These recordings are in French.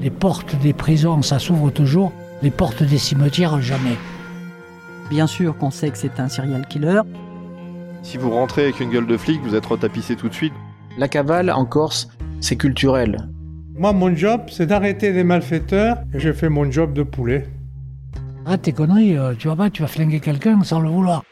Les portes des prisons, ça s'ouvre toujours. Les portes des cimetières, jamais. Bien sûr qu'on sait que c'est un serial killer. Si vous rentrez avec une gueule de flic, vous êtes retapissé tout de suite. La cavale en Corse, c'est culturel. Moi, mon job, c'est d'arrêter les malfaiteurs et je fais mon job de poulet. Arrête tes conneries, euh, tu vas pas, tu vas flinguer quelqu'un sans le vouloir.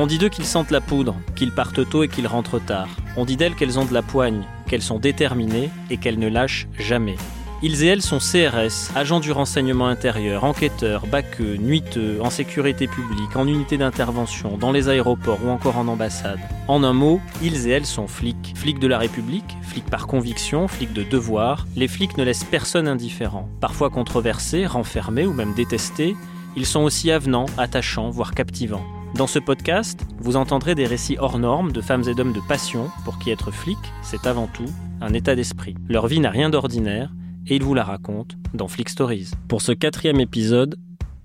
On dit d'eux qu'ils sentent la poudre, qu'ils partent tôt et qu'ils rentrent tard. On dit d'elles qu'elles ont de la poigne, qu'elles sont déterminées et qu'elles ne lâchent jamais. Ils et elles sont CRS, agents du renseignement intérieur, enquêteurs, baqueux, nuiteux, en sécurité publique, en unité d'intervention, dans les aéroports ou encore en ambassade. En un mot, ils et elles sont flics. Flics de la République, flics par conviction, flics de devoir. Les flics ne laissent personne indifférent. Parfois controversés, renfermés ou même détestés, ils sont aussi avenants, attachants, voire captivants. Dans ce podcast, vous entendrez des récits hors normes de femmes et d'hommes de passion pour qui être flic, c'est avant tout un état d'esprit. Leur vie n'a rien d'ordinaire et ils vous la racontent dans Flick Stories. Pour ce quatrième épisode,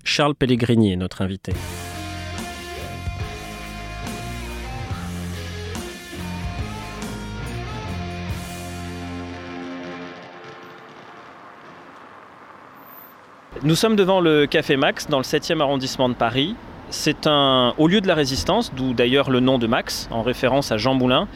Charles Pellegrini est notre invité. Nous sommes devant le Café Max dans le 7e arrondissement de Paris. C'est un haut lieu de la résistance, d'où d'ailleurs le nom de Max, en référence à Jean Moulin.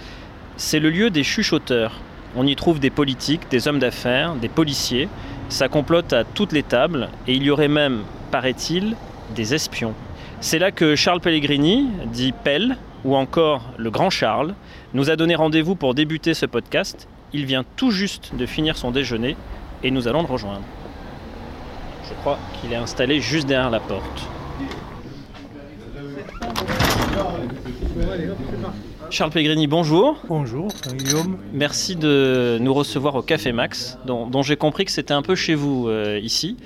C'est le lieu des chuchoteurs. On y trouve des politiques, des hommes d'affaires, des policiers. Ça complote à toutes les tables et il y aurait même, paraît-il, des espions. C'est là que Charles Pellegrini, dit Pell, ou encore le grand Charles, nous a donné rendez-vous pour débuter ce podcast. Il vient tout juste de finir son déjeuner et nous allons le rejoindre. Je crois qu'il est installé juste derrière la porte. Charles Pellegrini, bonjour. Bonjour, Guillaume. Merci de nous recevoir au Café Max, dont, dont j'ai compris que c'était un peu chez vous euh, ici.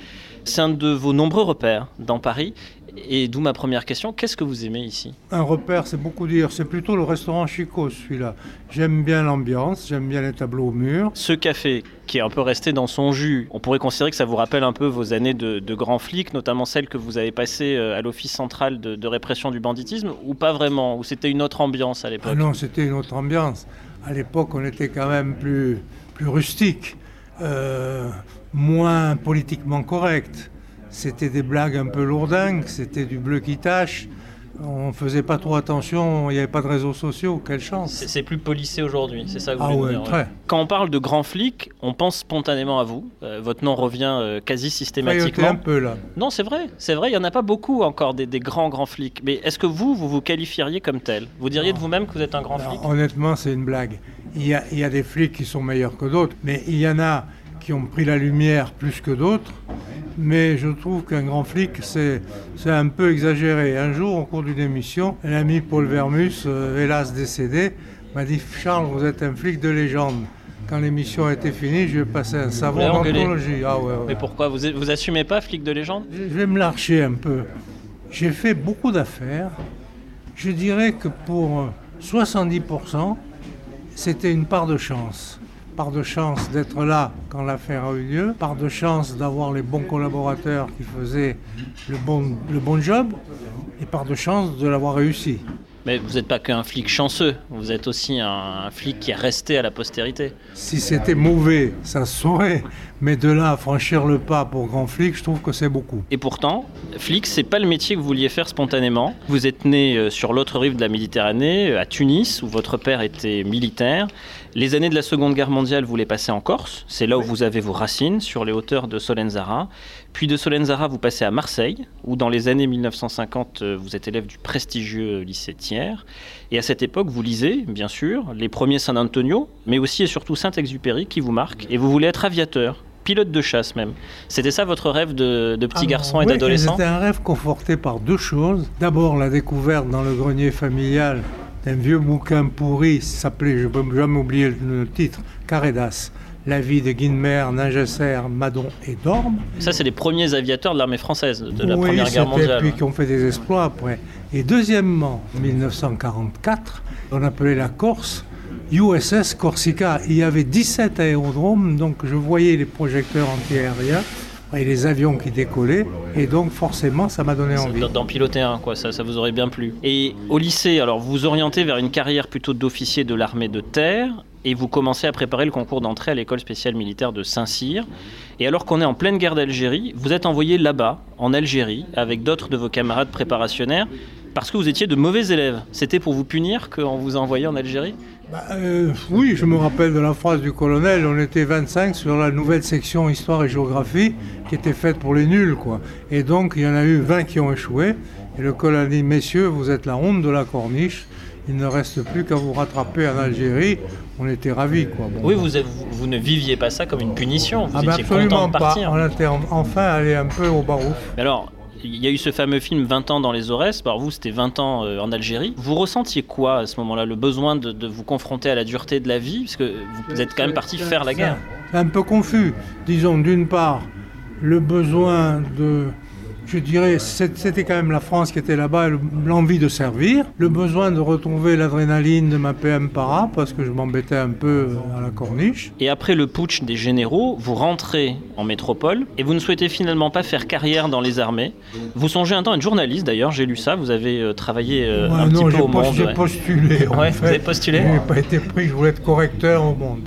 C'est un de vos nombreux repères dans Paris. Et d'où ma première question, qu'est-ce que vous aimez ici? Un repère, c'est beaucoup dire. C'est plutôt le restaurant Chico, celui-là. J'aime bien l'ambiance, j'aime bien les tableaux au mur. Ce café, qui est un peu resté dans son jus, on pourrait considérer que ça vous rappelle un peu vos années de, de grands flics, notamment celles que vous avez passées euh, à l'Office central de, de répression du banditisme, ou pas vraiment? Ou c'était une autre ambiance à l'époque? Ah non, c'était une autre ambiance. À l'époque, on était quand même plus, plus rustique, euh, moins politiquement correct. C'était des blagues un peu lourdingues, c'était du bleu qui tâche. On faisait pas trop attention, il n'y avait pas de réseaux sociaux, quelle chance. C'est plus policé aujourd'hui, c'est ça que vous Ah voulez ouais, dire, très. Quand on parle de grands flics, on pense spontanément à vous. Euh, votre nom revient euh, quasi systématiquement. un peu là. Non, c'est vrai, c'est vrai, il n'y en a pas beaucoup encore des, des grands grands flics. Mais est-ce que vous, vous vous qualifieriez comme tel? Vous diriez de vous-même que vous êtes un grand flic? honnêtement, c'est une blague. Il y, a, il y a des flics qui sont meilleurs que d'autres, mais il y en a qui ont pris la lumière plus que d'autres. Mais je trouve qu'un grand flic, c'est un peu exagéré. Un jour, au cours d'une émission, un ami Paul Vermus, euh, hélas décédé, m'a dit Charles, vous êtes un flic de légende. Quand l'émission a été finie, je vais passer un savon d'anthologie. Ah ouais, ouais. Mais pourquoi vous, vous assumez pas flic de légende? Je je vais me larcher un peu. J'ai fait beaucoup d'affaires. Je dirais que pour euh, 70%, c'était une part de chance. Part de chance d'être là quand l'affaire a eu lieu, part de chance d'avoir les bons collaborateurs qui faisaient le bon, job, et part de chance de l'avoir réussi. Mais vous n'êtes pas qu'un flic chanceux, vous êtes aussi un, un flic qui est resté à la postérité. Si c'était mauvais, ça se saurait, mais de là à franchir le pas pour grand flic, je trouve que c'est beaucoup. Et pourtant, flic, c'est pas le métier que vous vouliez faire spontanément. Vous êtes né euh, sur l'autre rive de la Méditerranée, euh, à Tunis, où votre père était militaire. Les années de la Seconde Guerre mondiale, vous les passez en Corse. C'est là où vous avez vos racines, sur les hauteurs de Solenzara. Puis de Solenzara, vous passez à Marseille, où dans les années 1950, euh, vous êtes élève du prestigieux lycée Thiers. Et à cette époque, vous lisez, bien sûr, les premiers San Antonio, mais aussi et surtout Saint-Exupéry qui vous marque. Et vous voulez être aviateur, pilote de chasse même. C'était ça votre rêve de, de petit Ah, garçon et oui, d'adolescent C'était un rêve conforté par deux choses. D'abord, la découverte dans le grenier familial d'un vieux bouquin pourri, s'appelait, je ne peux jamais oublier le titre, Caredas. La vie de Guinmer, Ningesser, Madon et Dorme. Ça, c'est les premiers aviateurs de l'armée française de la Oui, Première Guerre mondiale. Puis qui ont fait des exploits après. Et deuxièmement, 1944, on appelait la Corse USS Corsica. Il y avait 17 aérodromes, donc je voyais les projecteurs antiaériens. Et les avions qui décollaient. Et donc forcément, ça m'a donné envie. D'en piloter un, quoi, ça, ça vous aurait bien plu. Et au lycée, alors vous vous orientez vers une carrière plutôt d'officier de l'armée de terre et vous commencez à préparer le concours d'entrée à l'école spéciale militaire de Saint-Cyr. Et alors qu'on est en pleine guerre d'Algérie, vous êtes envoyé là-bas, en Algérie, avec d'autres de vos camarades préparationnaires, parce que vous étiez de mauvais élèves. C'était pour vous punir qu'on vous a envoyé en Algérie? Bah, euh, Oui, je me rappelle de la phrase du colonel, on était 25 sur la nouvelle section Histoire et Géographie, qui était faite pour les nuls. quoi. Et donc, il y en a eu 20 qui ont échoué. Et le colonel dit, messieurs, vous êtes la honte de la corniche il ne reste plus qu'à vous rattraper en Algérie. On était ravis. Quoi. oui, vous, vous, ne viviez pas ça comme une punition. Vous ah ben absolument pas. On était enfin allé un peu au barouf. alors, il y a eu ce fameux film 20 ans dans les Aurès. Par vous, c'était 20 ans euh, en Algérie. Vous ressentiez quoi à ce moment-là Le besoin de, vous confronter à la dureté de la vie? Parce que vous êtes quand même parti faire la guerre. Un peu confus. Disons, d'une part, le besoin de je dirais, c'était quand même la France qui était là-bas, l'envie de servir, le besoin de retrouver l'adrénaline de ma PM para, parce que je m'embêtais un peu à la corniche. Et après le putsch des généraux, vous rentrez en métropole et vous ne souhaitez finalement pas faire carrière dans les armées. Vous songez un temps à être journaliste d'ailleurs, j'ai lu ça, vous avez euh, travaillé euh, un petit peu au Monde. J'ai postulé. Ouais, vous avez postulé Je n'ai pas été pris, je voulais être correcteur au Monde.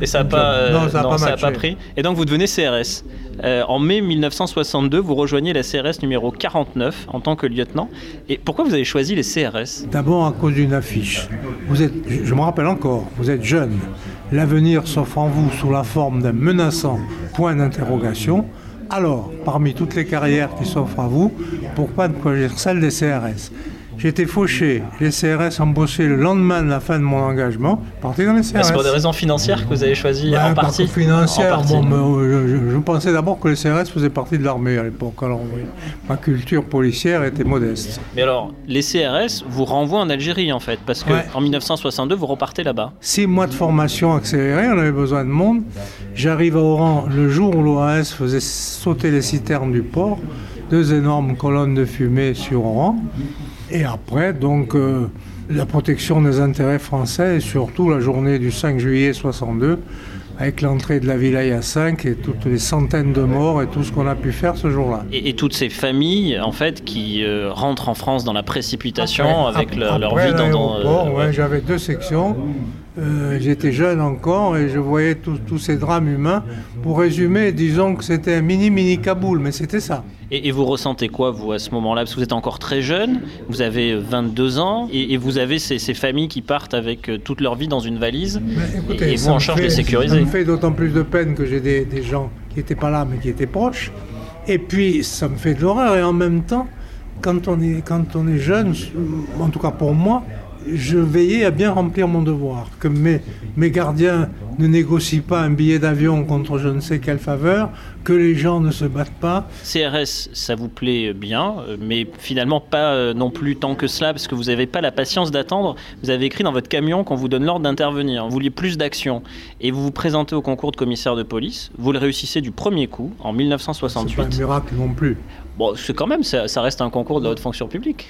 Et ça n'a pas, ça pas, pas pris. Et donc vous devenez CRS. Euh, en mai 1962, vous rejoignez la CRS numéro 49 en tant que lieutenant. Et pourquoi vous avez choisi les CRS D'abord à cause d'une affiche. Je me rappelle encore, vous êtes jeune. L'avenir s'offre en vous sous la forme d'un menaçant point d'interrogation. Alors, parmi toutes les carrières qui s'offrent à vous, pourquoi ne choisir celle des CRS été fauché. Les CRS bossé le lendemain de la fin de mon engagement. Parti dans les CRS. C'est pour des raisons financières que vous avez choisi en partie financière. Bon, euh, je, pensais d'abord que les CRS faisaient partie de l'armée à l'époque. Alors ma culture policière était modeste. Mais alors, les CRS vous renvoient en Algérie en fait, parce qu'en en 1962 vous repartez là-bas. Six mois de formation accélérée, on avait besoin de monde. J'arrive à Oran le jour où l'OAS faisait sauter les citernes du port. Deux énormes colonnes de fumée sur Oran. Et après, donc, euh, la protection des intérêts français et surtout la journée du 5 juillet 62 avec l'entrée de la Vilaya 5 et toutes les centaines de morts et tout ce qu'on a pu faire ce jour-là. Et, toutes ces familles, en fait, qui euh, rentrent en France dans la précipitation avec leur, vie dans... Euh, j'avais deux sections. Euh, j'étais jeune encore et je voyais tous ces drames humains. Pour résumer, disons que c'était un mini-mini Kaboul, mais c'était ça. Et, vous ressentez quoi, vous, à ce moment-là? Parce que vous êtes encore très jeune, vous avez 22 ans, et, vous avez ces, familles qui partent avec euh, toute leur vie dans une valise, et, vous en charge de sécuriser. Ça me fait d'autant plus de peine que j'ai des, des, gens qui n'étaient pas là, mais qui étaient proches. Et puis, ça me fait de l'horreur, et en même temps, quand on est, quand on est jeune, en tout cas pour moi, je veillais à bien remplir mon devoir, que mes, mes gardiens ne négocient pas un billet d'avion contre je ne sais quelle faveur, que les gens ne se battent pas. CRS, ça vous plaît bien, mais finalement pas euh, non plus tant que cela, parce que vous n'avez pas la patience d'attendre. Vous avez écrit dans votre camion qu'on vous donne l'ordre d'intervenir, vous vouliez plus d'action, et vous vous présentez au concours de commissaire de police. Vous le réussissez du premier coup, en 1968. C'est pas un miracle non plus. Bon, c'est quand même, ça, ça reste un concours de haute fonction publique.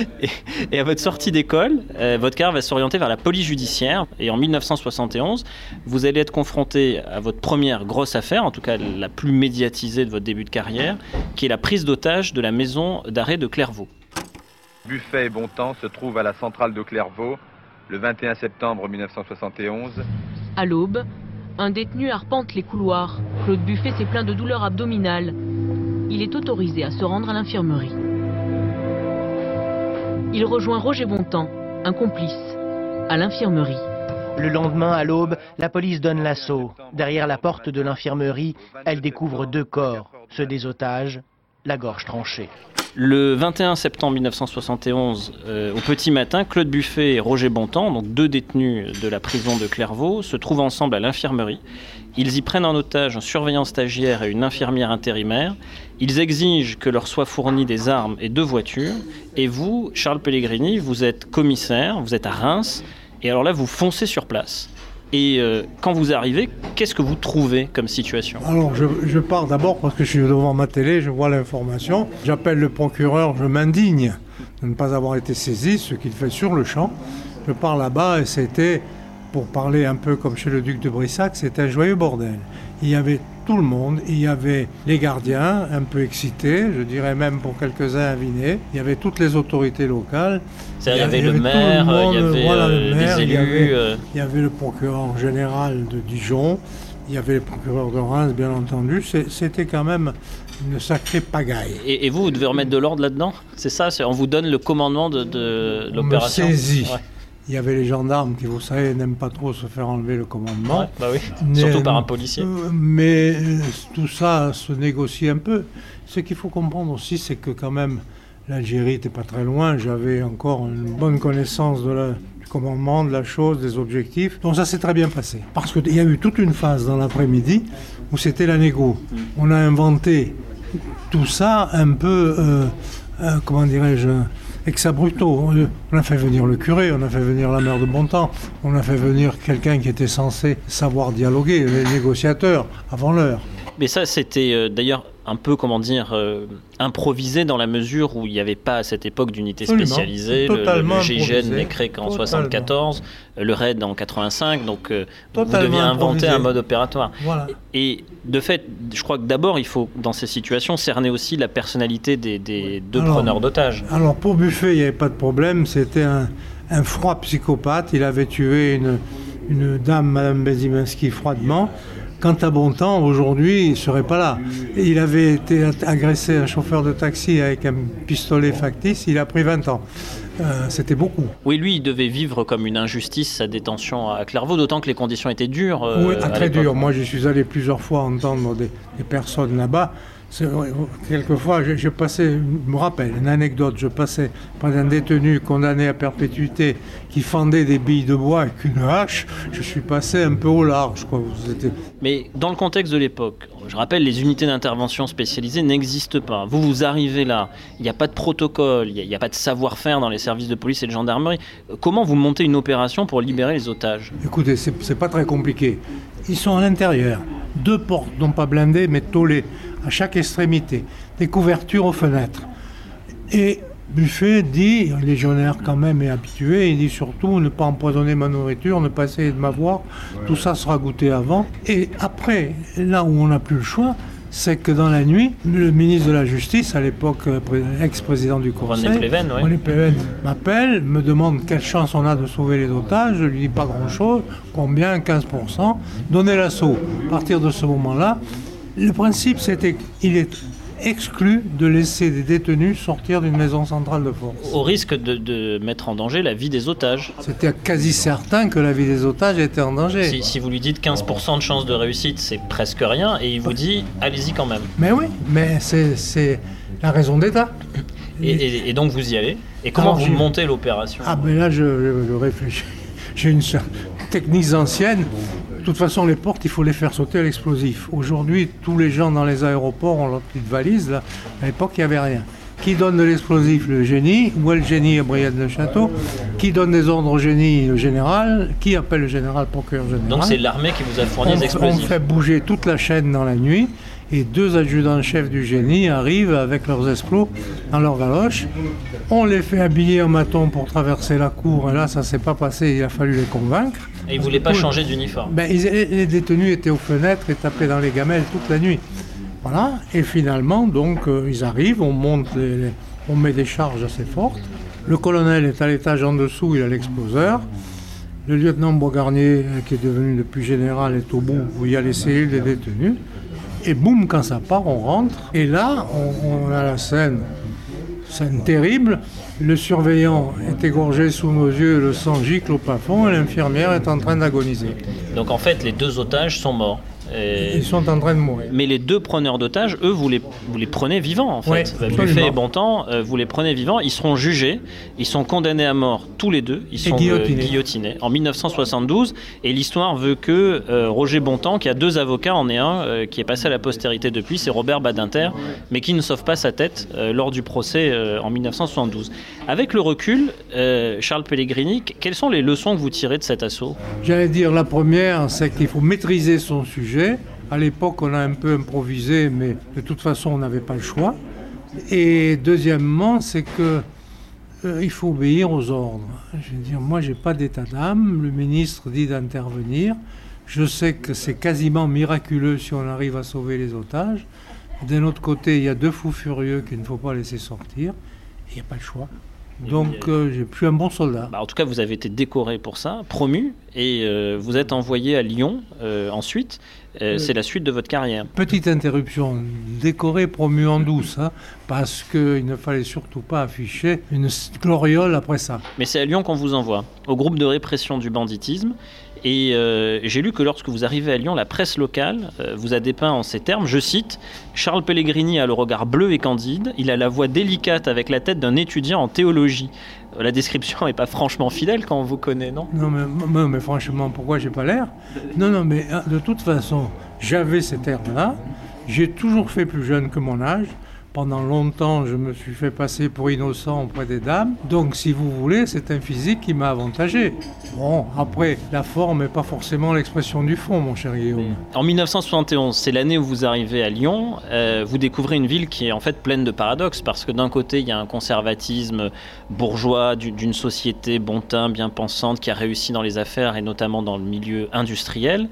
et, à votre sortie d'école, euh, votre carrière va s'orienter vers la police judiciaire. Et en 1971, vous allez être confronté à votre première grosse affaire, en tout cas la plus médiatisée de votre début de carrière, qui est la prise d'otage de la maison d'arrêt de Clairvaux. Buffet et Bontemps se trouvent à la centrale de Clairvaux le 21 septembre 1971. À l'aube, un détenu arpente les couloirs. Claude Buffet s'est plein de douleurs abdominales. Il est autorisé à se rendre à l'infirmerie. Il rejoint Roger Bontemps, un complice, à l'infirmerie. Le lendemain, à l'aube, la police donne l'assaut. Derrière la porte de l'infirmerie, elle découvre deux corps, ceux des otages, la gorge tranchée. Le 21 septembre 1971, euh, au petit matin, Claude Buffet et Roger Bontemps, donc deux détenus de la prison de Clairvaux, se trouvent ensemble à l'infirmerie. Ils y prennent en otage un surveillant stagiaire et une infirmière intérimaire. Ils exigent que leur soient fournis des armes et deux voitures. Et vous, Charles Pellegrini, vous êtes commissaire, vous êtes à Reims. Et alors là, vous foncez sur place. Et euh, quand vous arrivez, qu'est-ce que vous trouvez comme situation? Alors, je, pars d'abord parce que je suis devant ma télé, je vois l'information. J'appelle le procureur, je m'indigne de ne pas avoir été saisi, ce qu'il fait sur le champ. Je pars là-bas et c'était pour parler un peu comme chez le duc de Brissac, c'était un joyeux bordel. Il y avait tout le monde. Il y avait les gardiens, un peu excités, je dirais même pour quelques-uns avinés. Il y avait toutes les autorités locales. Il y avait le maire, il y avait les élus. Il y avait le procureur général de Dijon. Il y avait le procureur de Reims, bien entendu. C'était quand même une sacrée pagaille. Et, vous, vous devez remettre de l'ordre là-dedans? C'est ça On vous donne le commandement de, de l'opération? Il y avait les gendarmes qui, vous savez, n'aiment pas trop se faire enlever le commandement. bah oui. Surtout par un policier. Euh, mais euh, tout ça se négocie un peu. Ce qu'il faut comprendre aussi, c'est que quand même, l'Algérie n'était pas très loin. J'avais encore une bonne connaissance de la, du commandement, de la chose, des objectifs. Donc ça s'est très bien passé. Parce qu'il y a eu toute une phase dans l'après-midi où c'était la négo. On a inventé tout ça un peu, euh, euh, comment dirais-je, ex abrupto. On a fait venir le curé, on a fait venir la mère de Bontemps, on a fait venir quelqu'un qui était censé savoir dialoguer, les négociateurs, avant l'heure. Mais ça, c'était euh, d'ailleurs un peu, comment dire, euh, improvisé dans la mesure où il n'y avait pas à cette époque d'unité spécialisée. Le, le, GIGN n'est créé qu'en 74, le RAID en 85, donc euh, vous deviez inventer un mode opératoire. Et de fait, je crois que d'abord, il faut, dans ces situations, cerner aussi la personnalité des, deux preneurs d'otages. Alors pour Buffet, il n'y avait pas de problème, c'était un, froid psychopathe, il avait tué une, une dame, Madame Beziminski, froidement. Quant à Bontemps, aujourd'hui, il ne serait pas là. Il avait été agressé un chauffeur de taxi avec un pistolet factice, il a pris 20 ans. Euh, c'était beaucoup. Oui, lui, il devait vivre comme une injustice sa détention à Clairvaux, d'autant que les conditions étaient dures. Euh, oui, très dures. Moi, je suis allé plusieurs fois entendre des personnes là-bas Quelquefois, je, passais, je me rappelle, une anecdote, je passais près d'un détenu condamné à perpétuité qui fendait des billes de bois avec une hache, je suis passé un peu au large. Quoi. Mais dans le contexte de l'époque, je rappelle, les unités d'intervention spécialisées n'existent pas. Vous, vous arrivez là, il n'y a pas de protocole, il n'y a, pas de savoir-faire dans les services de police et de gendarmerie. Comment vous montez une opération pour libérer les otages? Écoutez, c'est pas très compliqué. Ils sont à l'intérieur. Deux portes, non pas blindées, mais tollées à chaque extrémité, des couvertures aux fenêtres. Et Buffet dit, légionnaire quand même est habitué, il dit surtout ne pas empoisonner ma nourriture, ne pas essayer de m'avoir, tout ça sera goûté avant. Et après, là où on n'a plus le choix, c'est que dans la nuit, le ministre de la Justice, à l'époque euh, ex-président du Conseil, René Pleven, m'appelle, me demande quelle chance on a de sauver les otages. Je lui dis pas grand-chose, combien? 15%. Donnez l'assaut. À partir de ce moment-là, le principe, c'était qu'il est exclu de laisser des détenus sortir d'une maison centrale de force. Au risque de, mettre en danger la vie des otages. C'était quasi certain que la vie des otages était en danger. Si, vous lui dites 15% de chance de réussite, c'est presque rien, et il vous dit allez-y quand même. Mais oui, mais c'est la raison d'État. Et, donc vous y allez Et comment vous montez l'opération Ah ben là, je, je réfléchis. J'ai une technique ancienne toute façon, les portes, il faut les faire sauter à l'explosif. Aujourd'hui, tous les gens dans les aéroports ont leur petite valise. Là. À l'époque, il n'y avait rien. Qui donne de l'explosif? Le génie. Où est le génie à Brienne-le-Château Qui donne des ordres au génie? Le général. Qui appelle le général procureur général? Donc c'est l'armée qui vous a fourni des explosifs On fait bouger toute la chaîne dans la nuit et deux adjudants-chefs du génie arrivent avec leurs explos dans leur galoche. On les fait habiller en maton pour traverser la cour, et là, ça s'est pas passé, il a fallu les convaincre. Et ils ne voulaient pas changer d'uniforme ben, Les détenus étaient aux fenêtres et tapaient dans les gamelles toute la nuit. Voilà, et finalement, donc, euh, ils arrivent, on monte, on met des charges assez fortes. Le colonel est à l'étage en dessous, il a l'exploseur. Le lieutenant Boisgarnier, qui est devenu le plus général, est au bout où il y a les cellules des détenus. Et boum, quand ça part, on rentre. Et là, on, a la scène, scène terrible. Le surveillant est égorgé sous nos yeux, le sang gicle au plafond et l'infirmière est en train d'agoniser. Donc en fait, les deux otages sont morts. Ils sont en train de mourir. Mais les deux preneurs d'otages, eux, vous les, vous les prenez vivants, en fait. Buffet et Bontemps, euh, vous les prenez vivants. Ils seront jugés. Ils sont condamnés à mort tous les deux. Ils sont euh, guillotinés. en 1972. Et l'histoire veut que euh, Roger Bontemps, qui a deux avocats, en est un, qui est passé à la postérité depuis, c'est Robert Badinter, mais qui ne sauve pas sa tête lors du procès en 1972. Avec le recul, Charles Pellegrini, quelles sont les leçons que vous tirez de cet assaut? J'allais dire la première, c'est qu'il faut maîtriser son sujet à l'époque, on a un peu improvisé, mais de toute façon, on n'avait pas le choix. Et deuxièmement, c'est que euh, il faut obéir aux ordres. Je veux dire, moi, j'ai pas d'état d'âme. Le ministre dit d'intervenir. Je sais que c'est quasiment miraculeux si on arrive à sauver les otages. D'un autre côté, il y a deux fous furieux qu'il ne faut pas laisser sortir. Il n'y a pas le choix. Donc euh, j'ai plus un bon soldat. Bah, en tout cas, vous avez été décoré pour ça, promu, et euh, vous êtes envoyé à Lyon euh. C'est la suite de votre carrière. Petite interruption, décoré, promu en douce, hein, parce qu'il ne fallait surtout pas afficher une gloriole après ça. Mais c'est à Lyon qu'on vous envoie, au groupe de répression du banditisme. Et euh, j'ai lu que lorsque vous arrivez à Lyon, la presse locale euh, vous a dépeint en ces termes, je cite, Charles Pellegrini a le regard bleu et candide, il a la voix délicate avec la tête d'un étudiant en théologie. La description n'est pas franchement fidèle quand on vous connaît, non? Non, mais, mais franchement, pourquoi j'ai pas l'air? Non, non, mais de toute façon, j'avais cet air-là. J'ai toujours fait plus jeune que mon âge. Pendant longtemps, je me suis fait passer pour innocent auprès des dames. Donc, si vous voulez, c'est un physique qui m'a avantagé. Bon, après, la forme n'est pas forcément l'expression du fond, mon cher Guillaume. En 1971, c'est l'année où vous arrivez à Lyon. Euh, vous découvrez une ville qui est en fait pleine de paradoxes parce que d'un côté, il y a un conservatisme bourgeois d'une société bon teint, bien pensante, qui a réussi dans les affaires et notamment dans le milieu industriel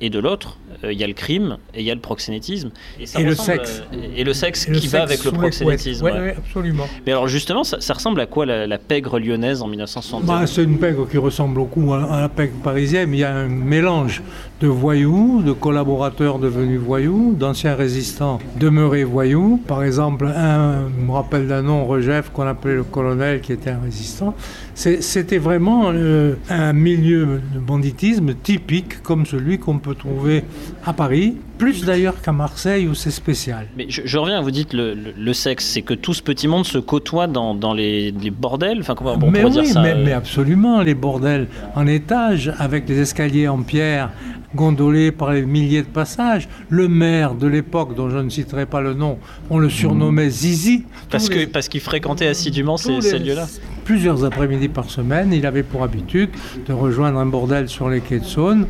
et de l'autre, euh, il y a le crime et il y a le proxénétisme. Et, le sexe. et le sexe qui va avec le proxénétisme. Oui, absolument. Mais alors justement, ça, ressemble à quoi la, pègre lyonnaise en 1960 bah, C'est une pègre qui ressemble beaucoup à, la pègre parisienne, mais il y a un mélange de voyous, de collaborateurs devenus voyous, d'anciens résistants demeurés voyous. Par exemple, un me rappelle d'un nom, Regef, qu'on appelait le colonel, qui était un résistant. C'était vraiment euh, un milieu de banditisme typique comme celui qu'on peut trouver à Paris, plus d'ailleurs qu'à Marseille où c'est spécial. Mais je, reviens, vous dites le, le, sexe, c'est que tout ce petit monde se côtoie dans, dans les, les, bordels enfin, comment on mais oui, dire ça mais, mais, absolument, les bordels en étage, avec les escaliers en pierre, gondolé par les milliers de passages. Le maire de l'époque, dont je ne citerai pas le nom, on le surnommait Zizi. Parce qu'il parce fréquentait assidûment ces, ces lieux-là Plusieurs après-midi par semaine, il avait pour habitude de rejoindre un bordel sur les quais de Saône.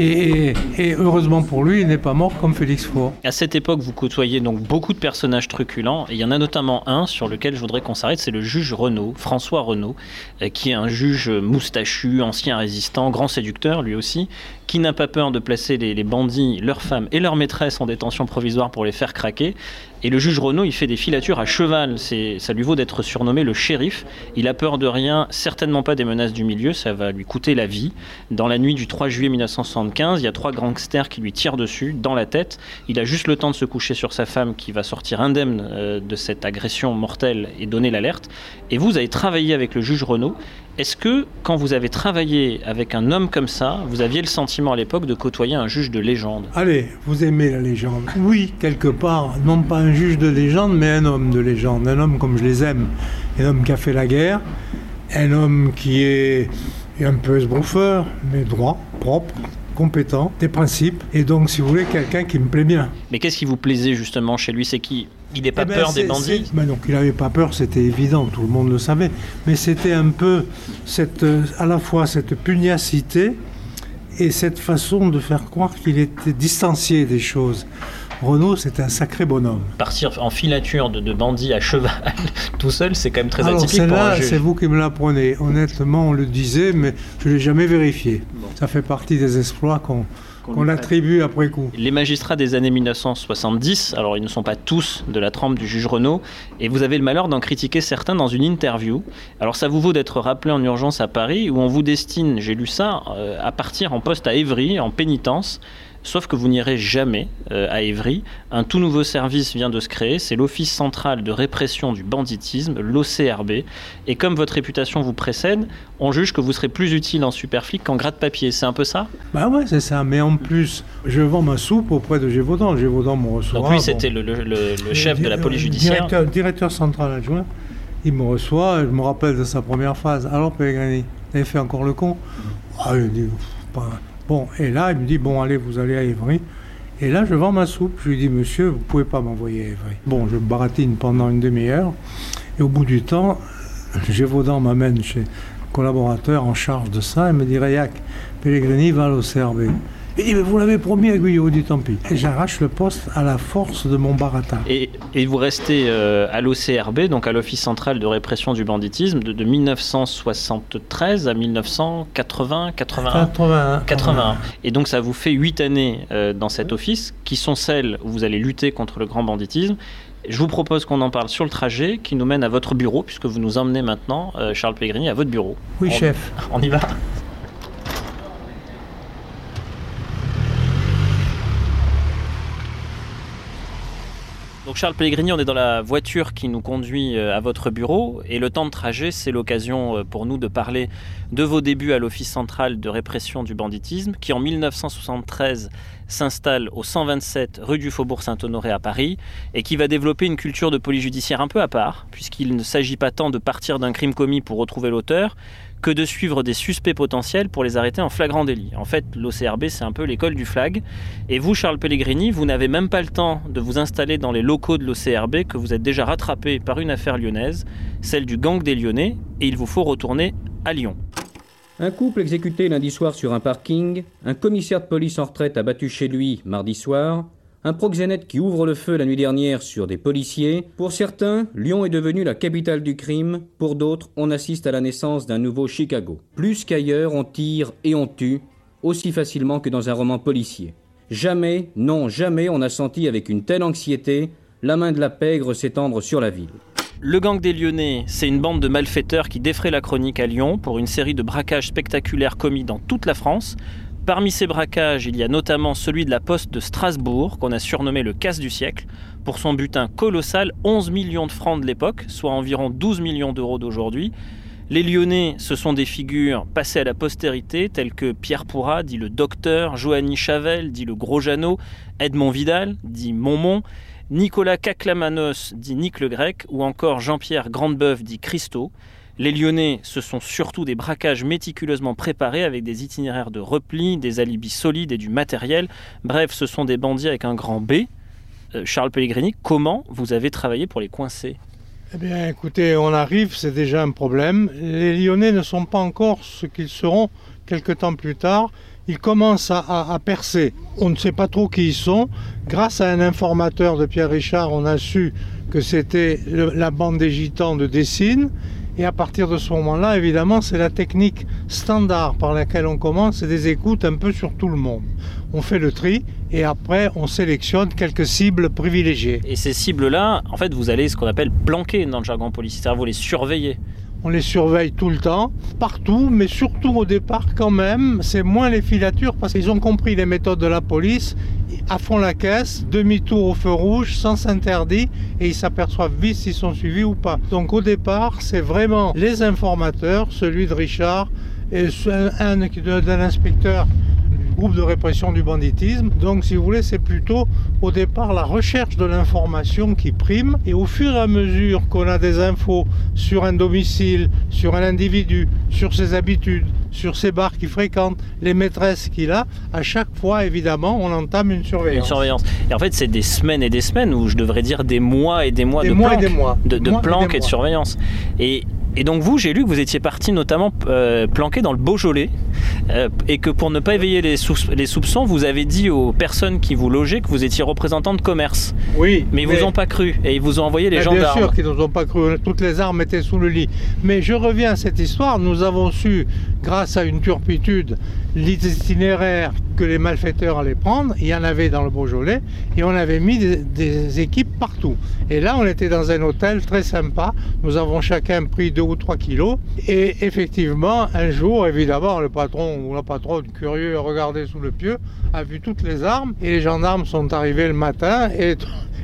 Et, heureusement pour lui, il n'est pas mort comme Félix Faure. À cette époque, vous côtoyez donc beaucoup de personnages truculents. Et il y en a notamment un sur lequel je voudrais qu'on s'arrête, c'est le juge Renaud, François Renaud, euh, qui est un juge moustachu, ancien résistant, grand séducteur lui aussi, qui n'a pas peur de placer les, bandits, leurs femmes et leurs maîtresses en détention provisoire pour les faire craquer. Et le juge Renaud, il fait des filatures à cheval. Ça lui vaut d'être surnommé le shérif. Il a peur de rien, certainement pas des menaces du milieu. Ça va lui coûter la vie. Dans la nuit du 3 juillet 1975, il y a trois gangsters qui lui tirent dessus, dans la tête. Il a juste le temps de se coucher sur sa femme qui va sortir indemne euh, de cette agression mortelle et donner l'alerte. Et vous avez travaillé avec le juge Renaud. Est-ce que, quand vous avez travaillé avec un homme comme ça, vous aviez le sentiment à l'époque de côtoyer un juge de légende? Allez, vous aimez la légende. Oui, quelque part, non pas un juge de légende, mais un homme de légende, un homme comme je les aime, un homme qui a fait la guerre, un homme qui est un peu esbrouffeur, mais droit, propre, compétent, des principes, et donc, si vous voulez, quelqu'un qui me plaît bien. Mais qu'est-ce qui vous plaisait justement chez lui? C'est qui? Il n'a pas eh ben, peur des bandits ben Donc il n'avait pas peur, c'était évident, tout le monde le savait. Mais c'était un peu cette, euh, à la fois cette pugnacité et cette façon de faire croire qu'il était distancié des choses. Renault, c'est un sacré bonhomme. Partir en filature de, bandits à cheval tout seul, c'est quand même très atypique pour un C'est vous qui me l'apprenez. Honnêtement, on le disait, mais je ne l'ai jamais vérifié. Ça fait partie des exploits qu'on qu'on l'attribue après coup. Les magistrats des années 1970, alors ils ne sont pas tous de la trempe du juge Renault, et vous avez le malheur d'en critiquer certains dans une interview. Alors ça vous vaut d'être rappelé en urgence à Paris, où on vous destine, j'ai lu ça, euh, à partir en poste à Évry, en pénitence. Sauf que vous n'irez jamais euh, à Évry. Un tout nouveau service vient de se créer, c'est l'Office central de répression du banditisme, l'OCRB. Et comme votre réputation vous précède, on juge que vous serez plus utile en superflic qu'en gratte-papier. C'est un peu ça? Bah ouais, c'est ça. Mais en plus, je vends ma soupe auprès de Gévaudan. Gévaudan me reçoit. Donc lui, c'était le, chef de la police judiciaire. Directeur, directeur central adjoint. Il me reçoit, je me rappelle de sa première phrase. Alors, Pellegrini, vous avez fait encore le con? Ah, il dit, pas Bon, et là, il me dit, bon, allez, vous allez à Évry. Et là, je vends ma soupe. Je lui dis, monsieur, vous pouvez pas m'envoyer à Évry. Bon, je baratine pendant une demi-heure. Et au bout du temps, Gévaudan m'amène chez le collaborateur en charge de ça. Il me dit, Rayac, Pellegrini va à l'OCRB. Il dit, mais vous l'avez promis à Guyot, dit tant pis. Et j'arrache le poste à la force de mon baratin. Et, et vous restez euh, à l'OCRB, donc à l'Office central de répression du banditisme, de, de 1973 à 1980, 81. 81. 81. Et donc ça vous fait 8 années euh, dans cet office, qui sont celles où vous allez lutter contre le grand banditisme. Je vous propose qu'on en parle sur le trajet qui nous mène à votre bureau, puisque vous nous emmenez maintenant, euh, Charles Pellegrini, à votre bureau. Oui, On- chef. On y va Donc Charles Pellegrini, on est dans la voiture qui nous conduit euh, à votre bureau. Et le temps de trajet, c'est l'occasion euh, pour nous de parler de vos débuts à l'Office central de répression du banditisme qui en 1973 s'installe au 127 rue du Faubourg Saint-Honoré à Paris et qui va développer une culture de police judiciaire un peu à part puisqu'il ne s'agit pas tant de partir d'un crime commis pour retrouver l'auteur que de suivre des suspects potentiels pour les arrêter en flagrant délit. En fait, l'OCRB, c'est un peu l'école du flag. Et vous, Charles Pellegrini, vous n'avez même pas le temps de vous installer dans les locaux de l'OCRB que vous êtes déjà rattrapé par une affaire lyonnaise, celle du gang des Lyonnais, et il vous faut retourner à Lyon. Un couple exécuté lundi soir sur un parking, un commissaire de police en retraite abattu chez lui mardi soir, un proxénète qui ouvre le feu la nuit dernière sur des policiers. Pour certains, Lyon est devenu la capitale du crime, pour d'autres, on assiste à la naissance d'un nouveau Chicago. Plus qu'ailleurs, on tire et on tue, aussi facilement que dans un roman policier. Jamais, non, jamais on n'a senti avec une telle anxiété la main de la pègre s'étendre sur la ville. Le gang des Lyonnais, c'est une bande de malfaiteurs qui défraient la chronique à Lyon pour une série de braquages spectaculaires commis dans toute la France. Parmi ces braquages, il y a notamment celui de la poste de Strasbourg, qu'on a surnommé le casse du siècle, pour son butin colossal, 11 millions de francs de l'époque, soit environ 12 millions d'euros d'aujourd'hui. Les Lyonnais, ce sont des figures passées à la postérité, telles que Pierre Pourrat, dit le docteur, Joanny Chavel, dit le gros Jeannot, Edmond Vidal, dit Montmont, Nicolas Caclamanos, dit Nick le Grec, ou encore Jean-Pierre Grandebeuf, dit Christo. Les Lyonnais, ce sont surtout des braquages méticuleusement préparés avec des itinéraires de repli, des alibis solides et du matériel. Bref, ce sont des bandits avec un grand B. Euh, Charles Pellegrini, comment vous avez travaillé pour les coincer? Eh bien, écoutez, on arrive, c'est déjà un problème. Les Lyonnais ne sont pas encore ce qu'ils seront quelque temps plus tard. Ils commencent à, percer. On ne sait pas trop qui ils sont. Grâce à un informateur de Pierre Richard, on a su que c'était la bande des gitans de Dessines. Et à partir de ce moment-là, évidemment, c'est la technique standard par laquelle on commence, c'est des écoutes un peu sur tout le monde. On fait le tri et après on sélectionne quelques cibles privilégiées. Et ces cibles-là, en fait, vous allez ce qu'on appelle planquer dans le jargon policier, c'est-à-dire vous les surveillez. On les surveille tout le temps, partout, mais surtout au départ quand même, c'est moins les filatures parce qu'ils ont compris les méthodes de la police, à fond la caisse, demi-tour au feu rouge, sens interdit, et ils s'aperçoivent vite s'ils sont suivis ou pas. Donc au départ, c'est vraiment les informateurs, celui de Richard et un de- d'un inspecteur du groupe de répression du banditisme. Donc si vous voulez, c'est plutôt au départ la recherche de l'information qui prime et au fur et à mesure qu'on a des infos sur un domicile, sur un individu, sur ses habitudes, sur ses bars qu'il fréquente, les maîtresses qu'il a, à chaque fois évidemment on entame une Une surveillance. surveillance. Et en fait, c'est des semaines et des semaines, ou je devrais dire des mois et des mois Des de mois et planques, des mois. de, de Mois et de surveillance. Et, et donc vous, j'ai lu que vous étiez parti notamment euh, planqué dans le Beaujolais, euh, et que pour ne pas éveiller les, soupçons, vous avez dit aux personnes qui vous logeaient que vous étiez représentant de commerce. Oui, Mais ils vous ont pas cru, et ils vous ont envoyé les Mais Bien gendarmes. sûr qu'ils ne nous ont pas cru, toutes les armes étaient sous le lit. Mais je reviens à cette histoire, nous avons su, grâce à une turpitude, l'itinéraire que les malfaiteurs allaient prendre, il y en avait dans le Beaujolais, et on avait mis des, des équipes partout. Et là, on était dans un hôtel très sympa, nous avons chacun pris 2 ou 3 kilos, et effectivement, un jour, évidemment, le patron ou la patronne, curieux, a regardé sous le pieu, a vu toutes les armes, et les gendarmes sont arrivés le matin,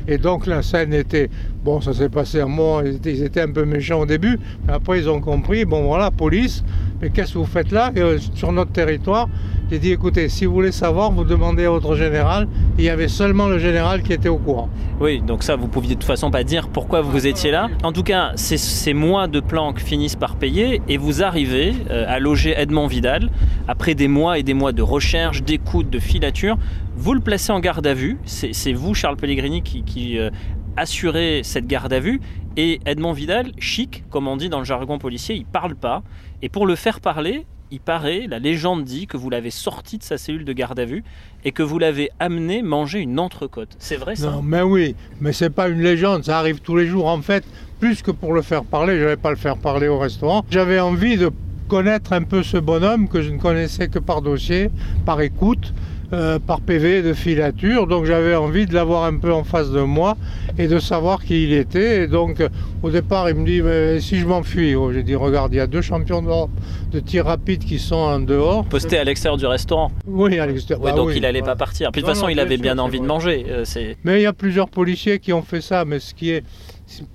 et donc la scène était, bon ça s'est passé un mois, ils étaient, un peu méchants au début, mais après ils ont compris, bon voilà, police, mais qu'est-ce que vous faites là, euh, sur notre territoire J'ai dit écoutez, si vous voulez savoir, vous demandez à votre général, il y avait seulement le général qui était au courant. Oui, donc ça, vous pouviez de toute façon pas dire pourquoi vous étiez là. En tout cas, ces, ces mois de planque finissent par payer et vous arrivez euh, à loger Edmond Vidal après des mois et des mois de recherche, d'écoute, de filature. Vous le placez en garde à vue. C'est vous, Charles Pellegrini, qui, euh, assurez cette garde à vue. Et Edmond Vidal, chic, comme on dit dans le jargon policier, il parle pas. Et pour le faire parler, il paraît, la légende dit que vous l'avez sorti de sa cellule de garde à vue et que vous l'avez amené manger une entrecôte. C'est vrai ça? Non, mais oui, mais c'est pas une légende, ça arrive tous les jours. En fait, plus que pour le faire parler, je n'allais pas le faire parler au restaurant. J'avais envie de connaître un peu ce bonhomme que je ne connaissais que par dossier, par écoute. Euh, par PV de filature. Donc j'avais envie de l'avoir un peu en face de moi et de savoir qui il était. Et donc au départ, il me dit mais si je m'enfuis, oh, j'ai dit regarde, il y a deux champions d'Europe de tir rapide qui sont en dehors. Posté à l'extérieur du restaurant. Oui, à l'extérieur. Oui, Bah donc oui, il allait ouais. pas partir. Puis de toute façon, non, il avait sûr, bien envie de manger. euh, Mais il y a plusieurs policiers qui ont fait ça, mais ce qui est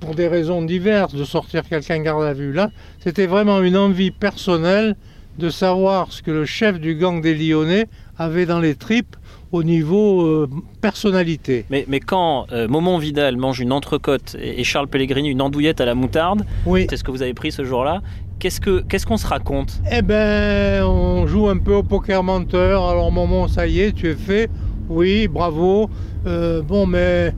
pour des raisons diverses de sortir quelqu'un garde à vue là, c'était vraiment une envie personnelle de savoir ce que le chef du gang des Lyonnais avait dans les tripes au niveau euh, personnalité. Mais, mais quand euh, Momon Vidal mange une entrecôte et, et Charles Pellegrini une andouillette à la moutarde, Oui. c'est ce que vous avez pris ce jour-là, qu'est-ce que qu'est-ce qu'on se raconte? Eh ben, on joue un peu au poker menteur. Alors, maman, ça y est, tu es fait. Oui, bravo. Euh, bon, mais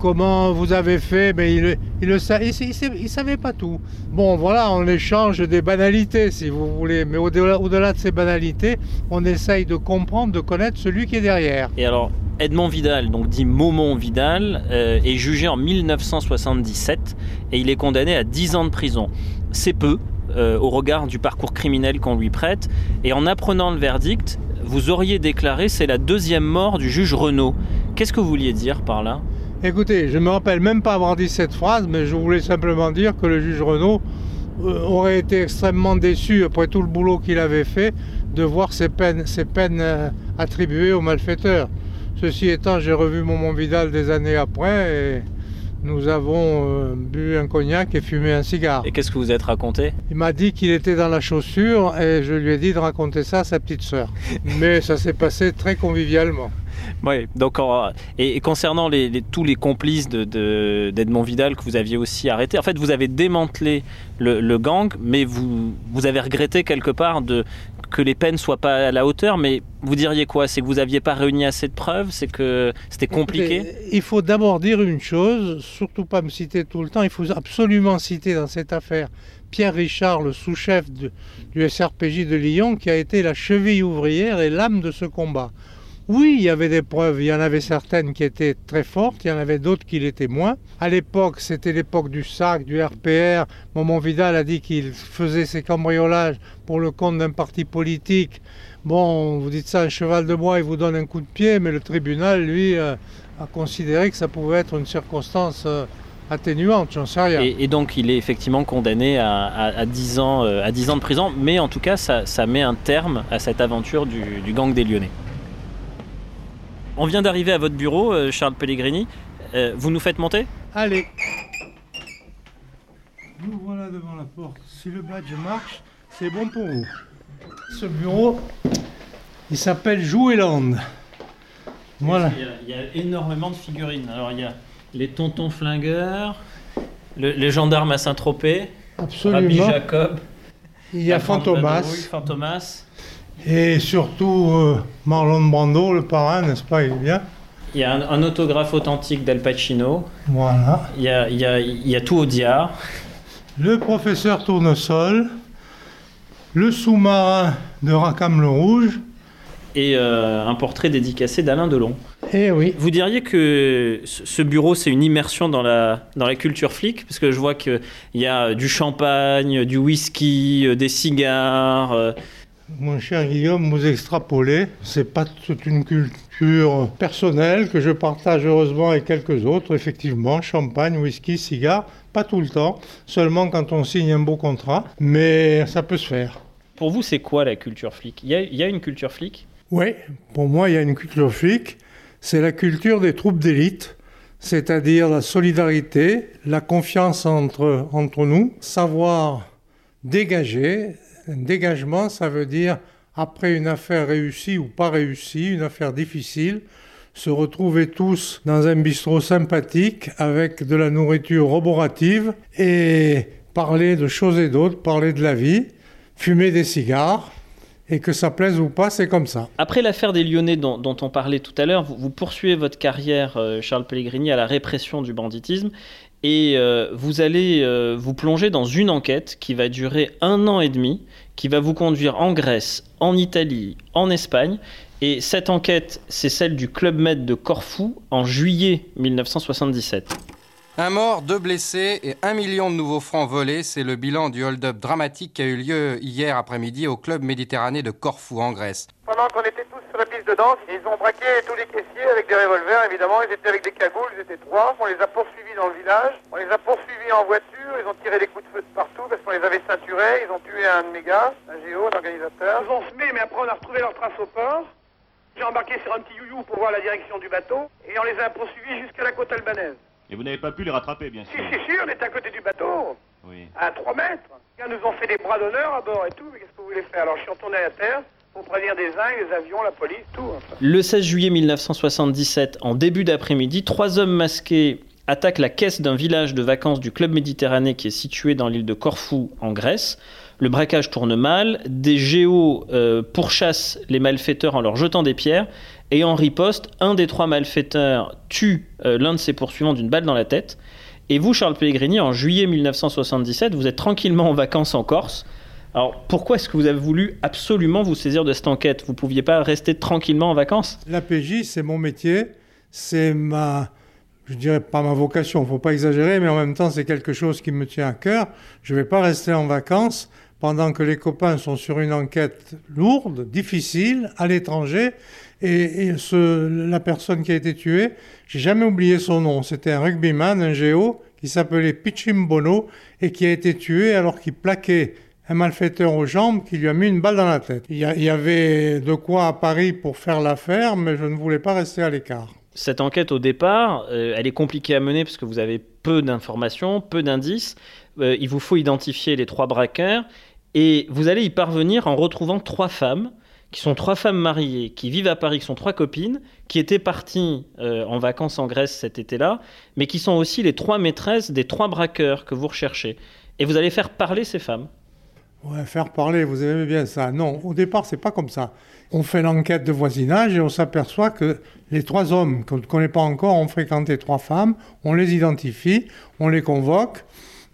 comment vous avez fait? Ben, il, il savait pas tout. Bon, voilà, on échange des banalités, si vous voulez. Mais au-delà au-delà de ces banalités, on essaye de comprendre, de connaître celui qui est derrière. Et alors, Edmond Vidal, donc dit Momon Vidal, euh, est jugé en 1977 et il est condamné à 10 ans de prison. C'est peu euh, au regard du parcours criminel qu'on lui prête. Et en apprenant le verdict, vous auriez déclaré c'est la deuxième mort du juge Renaud. Qu'est-ce que vous vouliez dire par là? Écoutez, je me rappelle même pas avoir dit cette phrase, mais je voulais simplement dire que le juge Renaud euh, aurait été extrêmement déçu, après tout le boulot qu'il avait fait, de voir ces peines, euh, attribuées aux malfaiteurs. Ceci étant, j'ai revu Momon Vidal des années après et nous avons euh, bu un cognac et fumé un cigare. Et qu'est-ce que vous êtes raconté? Il m'a dit qu'il était dans la chaussure et je lui ai dit de raconter ça à sa petite sœur. Mais ça s'est passé très convivialement. Oui, donc en- et, et concernant les, les- tous les complices de- de- d'Edmond Vidal que vous aviez aussi arrêtés, en fait vous avez démantelé le, le gang, mais vous, vous avez regretté quelque part de, que les peines soient pas à la hauteur, mais vous diriez quoi? C'est que vous n'aviez pas réuni assez de preuves? C'est que c'était compliqué? Il faut d'abord dire une chose, surtout pas me citer tout le temps, il faut absolument citer dans cette affaire Pierre Richard, le sous-chef du SRPJ de Lyon, qui a été la cheville ouvrière et l'âme de ce combat. Oui, il y avait des preuves, il y en avait certaines qui étaient très fortes, il y en avait d'autres qui l'étaient moins. À l'époque, c'était l'époque du SAC, du RPR. Momon Vidal a dit qu'il faisait ses cambriolages pour le compte d'un parti politique. Bon, vous dites ça, un cheval de bois, il vous donne un coup de pied, mais le tribunal, lui, euh, a considéré que ça pouvait être une circonstance euh, atténuante, j'en sais rien. et, donc il est effectivement condamné à, à- à 10 ans, euh, à 10 ans de prison, mais en tout cas ça, met un terme à cette aventure du gang des Lyonnais. On vient d'arriver à votre bureau, euh, Charles Pellegrini. Euh, vous nous faites monter? Allez. Nous voilà devant la porte. Si le badge marche, c'est bon pour vous. Ce bureau, il s'appelle Joueland. Voilà. Il y, a, il y a énormément de figurines. Alors il y a les tontons flingueurs, le- les gendarmes à Saint-Tropez, Rabbi Absolument. Jacob, Il y a Fantomas. Fantomas. Et surtout euh, Marlon Brando, le parrain, n'est-ce pas Il est bien. Il y a un, un autographe authentique d'Al Pacino. Voilà. Il y a, il y a- il y a tout au diard. Le professeur Tournesol. Le sous-marin de Racam le Rouge. Et euh, un portrait dédicacé d'Alain Delon. Eh oui. Vous diriez que ce bureau, c'est une immersion dans la, dans la culture flic? Parce que je vois qu'il y a du champagne, du whisky, euh, des cigares. Mon cher Guillaume, vous extrapolez. C'est pas toute une culture personnelle que je partage heureusement avec quelques autres. Effectivement, champagne, whisky, cigare, pas tout le temps, seulement quand on signe un beau contrat, mais ça peut se faire. Pour vous, c'est quoi la culture flic? Il y, y a une culture flic? Oui, pour moi, il y a une culture flic. C'est la culture des troupes d'élite, c'est-à-dire la solidarité, la confiance entre, entre nous, savoir dégager. Un dégagement, ça veut dire, après une affaire réussie ou pas réussie, une affaire difficile, se retrouver tous dans un bistrot sympathique avec de la nourriture roborative et parler de choses et d'autres, parler de la vie, fumer des cigares, et que ça plaise ou pas, c'est comme ça. Après l'affaire des Lyonnais dont, on parlait tout à l'heure, vous, vous poursuivez votre carrière, euh, Charles Pellegrini, à la répression du banditisme et euh, vous allez euh, vous plonger dans une enquête qui va durer un an et demi, qui va vous conduire en Grèce, en Italie, en Espagne. Et cette enquête, c'est celle du Club Med de Corfou en juillet 1977. Un mort, deux blessés et un million de nouveaux francs volés, c'est le bilan du hold-up dramatique qui a eu lieu hier après-midi au club méditerranéen de Corfou en Grèce. Pendant qu'on était tous sur la piste de danse, ils ont braqué tous les caissiers avec des revolvers évidemment, ils étaient avec des cagoules, ils étaient trois, on les a poursuivis dans le village, on les a poursuivis en voiture, ils ont tiré des coups de feu de partout parce qu'on les avait ceinturés, ils ont tué un de mes gars, un géo, un organisateur. Ils ont semé mais après on a retrouvé leur trace au port. J'ai embarqué sur un petit youyou pour voir la direction du bateau et on les a poursuivis jusqu'à la côte albanaise. Et vous n'avez pas pu les rattraper, bien sûr. Si, si, si, on est à côté du bateau. Oui. À 3 mètres. Ils nous ont fait des bras d'honneur à bord et tout, mais qu'est-ce que vous voulez faire? Alors je suis retourné à terre pour prévenir des uns, les avions, la police, tout. Enfin. Le 16 juillet 1977, en début d'après-midi, trois hommes masqués attaquent la caisse d'un village de vacances du Club Méditerranée qui est situé dans l'île de Corfou, en Grèce. Le braquage tourne mal, des géos euh, pourchassent les malfaiteurs en leur jetant des pierres, et en riposte, un des trois malfaiteurs tue euh, l'un de ses poursuivants d'une balle dans la tête. Et vous, Charles Pellegrini, en juillet 1977, vous êtes tranquillement en vacances en Corse. Alors pourquoi est-ce que vous avez voulu absolument vous saisir de cette enquête? Vous ne pouviez pas rester tranquillement en vacances? La PJ, c'est mon métier, c'est ma, je dirais pas ma vocation, faut pas exagérer, mais en même temps c'est quelque chose qui me tient à cœur. Je ne vais pas rester en vacances pendant que les copains sont sur une enquête lourde, difficile, à l'étranger. Et, la personne qui a été tuée, j'ai jamais oublié son nom. C'était un rugbyman, un géo, qui s'appelait Pichimbono et qui a été tué alors qu'il plaquait un malfaiteur aux jambes qui lui a mis une balle dans la tête. Il y, a, il y avait de quoi à Paris pour faire l'affaire, mais je ne voulais pas rester à l'écart. Cette enquête, au départ, euh, elle est compliquée à mener parce que vous avez peu d'informations, peu d'indices. Euh, il vous faut identifier les trois braqueurs et vous allez y parvenir en retrouvant trois femmes qui sont trois femmes mariées, qui vivent à Paris, qui sont trois copines, qui étaient parties euh, en vacances en Grèce cet été-là, mais qui sont aussi les trois maîtresses des trois braqueurs que vous recherchez. Et vous allez faire parler ces femmes. Ouais, faire parler, vous aimez bien ça. Non, au départ, c'est pas comme ça. On fait l'enquête de voisinage et on s'aperçoit que les trois hommes qu'on ne connaît pas encore ont fréquenté trois femmes. On les identifie, on les convoque.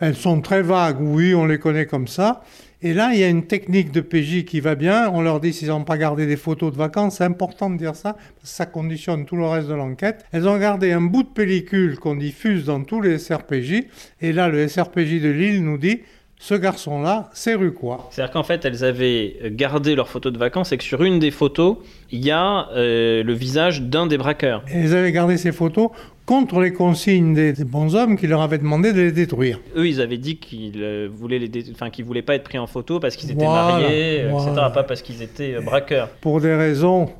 Elles sont très vagues, oui, on les connaît comme ça. Et là, il y a une technique de PJ qui va bien. On leur dit s'ils n'ont pas gardé des photos de vacances. C'est important de dire ça, parce que ça conditionne tout le reste de l'enquête. Elles ont gardé un bout de pellicule qu'on diffuse dans tous les SRPJ. Et là, le SRPJ de Lille nous dit ce garçon-là, c'est Ruquois. C'est-à-dire qu'en fait, elles avaient gardé leurs photos de vacances et que sur une des photos, il y a euh, le visage d'un des braqueurs. Et elles avaient gardé ces photos contre les consignes des, des bons hommes qui leur avaient demandé de les détruire. Eux, ils avaient dit qu'ils euh, voulaient les dé- enfin, qu'ils voulaient pas être pris en photo parce qu'ils étaient Voilà, mariés, euh, etc., pas parce qu'ils étaient euh, braqueurs. Pour des raisons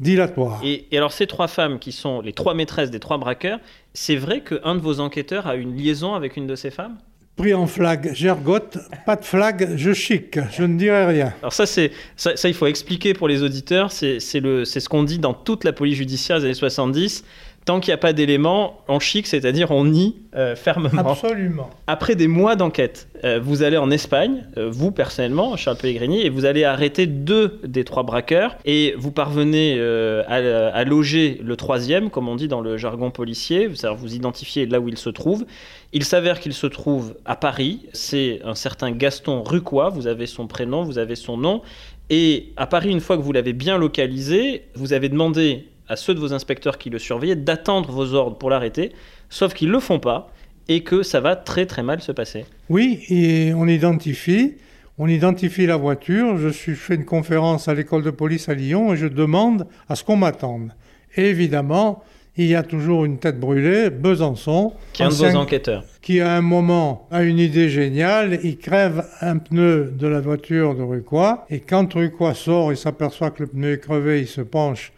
dilatoires. Et, et alors ces trois femmes qui sont les trois maîtresses des trois braqueurs, c'est vrai qu'un de vos enquêteurs a une liaison avec une de ces femmes? Pris en flag, j'ergote, pas de flag, je chic, je ne dirai rien. Alors ça, c'est ça, ça, il faut expliquer pour les auditeurs. C'est c'est le c'est ce qu'on dit dans toute la police judiciaire des années 70. Tant qu'il n'y a pas d'éléments, on chic, c'est-à-dire on nie euh, fermement. Absolument. Après des mois d'enquête, euh, vous allez en Espagne, euh, vous personnellement, Charles Pellegrini, et vous allez arrêter deux des trois braqueurs, et vous parvenez à, à loger le troisième, comme on dit dans le jargon policier, c'est-à-dire vous identifiez là où il se trouve. Il s'avère qu'il se trouve à Paris, c'est un certain Gaston Rucois, vous avez son prénom, vous avez son nom, et à Paris, une fois que vous l'avez bien localisé, vous avez demandé à ceux de vos inspecteurs qui le surveillaient d'attendre vos ordres pour l'arrêter, sauf qu'ils ne le font pas et que ça va très très mal se passer. Oui, et on identifie, on identifie la voiture. Je suis fais une conférence à l'école de police à Lyon et je demande à ce qu'on m'attende. Et évidemment, il y a toujours une tête brûlée, Besançon, Qui est un de vos enquêteurs. qui à un moment a une idée géniale, il crève un pneu de la voiture de Rucois, et quand Rucois sort, il s'aperçoit que le pneu est crevé, il se penche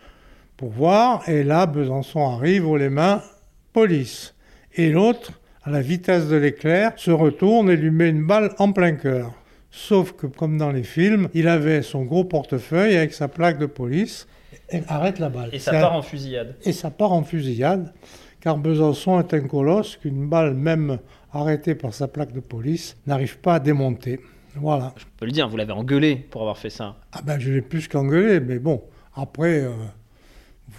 pour voir, et là, Besançon arrive, haut les mains, police. Et l'autre, à la vitesse de l'éclair, se retourne et lui met une balle en plein cœur. Sauf que, comme dans les films, il avait son gros portefeuille avec sa plaque de police, et arrête la balle. Et ça part un- en fusillade. et ça part en fusillade, car Besançon est un colosse qu'une balle, même arrêtée par sa plaque de police, n'arrive pas à démonter. Voilà. Je peux le dire, vous l'avez engueulé pour avoir fait ça. Ah ben, je l'ai plus qu'engueulé, mais bon, après, euh,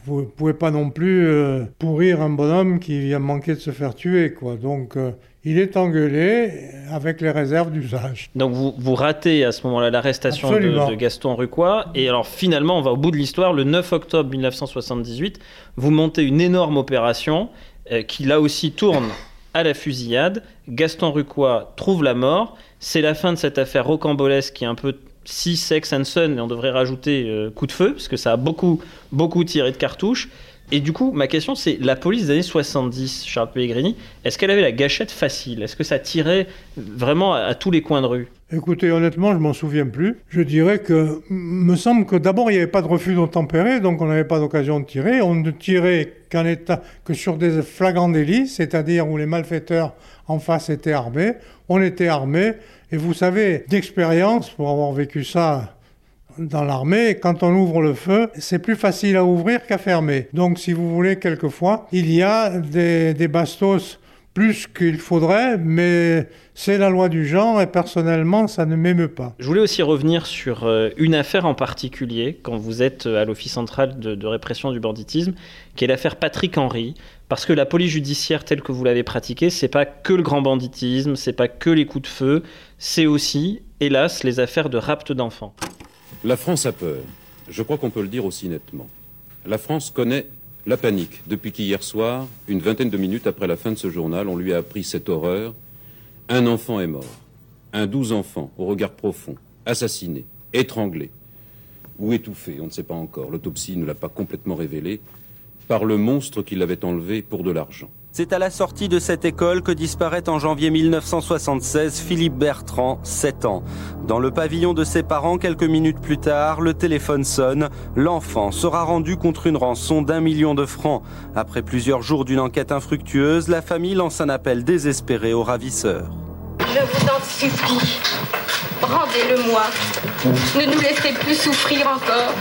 vous ne pouvez pas non plus euh, pourrir un bonhomme qui vient manquer de se faire tuer. Quoi. Donc euh, il est engueulé avec les réserves d'usage. Donc vous, vous ratez à ce moment-là l'arrestation de, Gaston Rucois. Et alors finalement, on va au bout de l'histoire. Le 9 octobre 1978, vous montez une énorme opération euh, qui là aussi tourne à la fusillade. Gaston Rucois trouve la mort. C'est la fin de cette affaire rocambolesque qui est un peu si sex and son, et on devrait rajouter euh, coup de feu, parce que ça a beaucoup, beaucoup tiré de cartouches. Et du coup, ma question, c'est la police des années 70, Charles Pellegrini, est-ce qu'elle avait la gâchette facile? Est-ce que ça tirait vraiment à, tous les coins de rue? Écoutez, honnêtement, je m'en souviens plus. Je dirais que, me semble que d'abord, il n'y avait pas de refus d'obtempérer, donc on n'avait pas d'occasion de tirer. On ne tirait qu'en état, que sur des flagrants délits, c'est-à-dire où les malfaiteurs en face étaient armés. On était armés, et vous savez, d'expérience, pour avoir vécu ça dans l'armée, quand on ouvre le feu, c'est plus facile à ouvrir qu'à fermer. Donc, si vous voulez, quelquefois, il y a des, bastos plus qu'il faudrait, mais c'est la loi du genre et personnellement, ça ne m'émeut pas. Je voulais aussi revenir sur euh, une affaire en particulier, quand vous êtes euh, à l'Office central de, de répression du banditisme, qui est l'affaire Patrick Henry. Parce que la police judiciaire telle que vous l'avez pratiquée, c'est pas que le grand banditisme, c'est pas que les coups de feu, c'est aussi, hélas, les affaires de rapt d'enfants. La France a peur. Je crois qu'on peut le dire aussi nettement. La France connaît la panique depuis qu'hier soir, une vingtaine de minutes après la fin de ce journal, on lui a appris cette horreur. Un enfant est mort. Un douze enfants, au regard profond, assassiné, étranglé ou étouffé, on ne sait pas encore. L'autopsie ne l'a pas complètement révélé par le monstre qui l'avait enlevé pour de l'argent. C'est à la sortie de cette école que disparaît en janvier 1976 Philippe Bertrand, 7 ans. Dans le pavillon de ses parents, quelques minutes plus tard, le téléphone sonne. L'enfant sera rendu contre une rançon d'un million de francs. Après plusieurs jours d'une enquête infructueuse, la famille lance un appel désespéré aux ravisseurs. Je vous en supplie, rendez-le-moi. Ne nous laissez plus souffrir encore.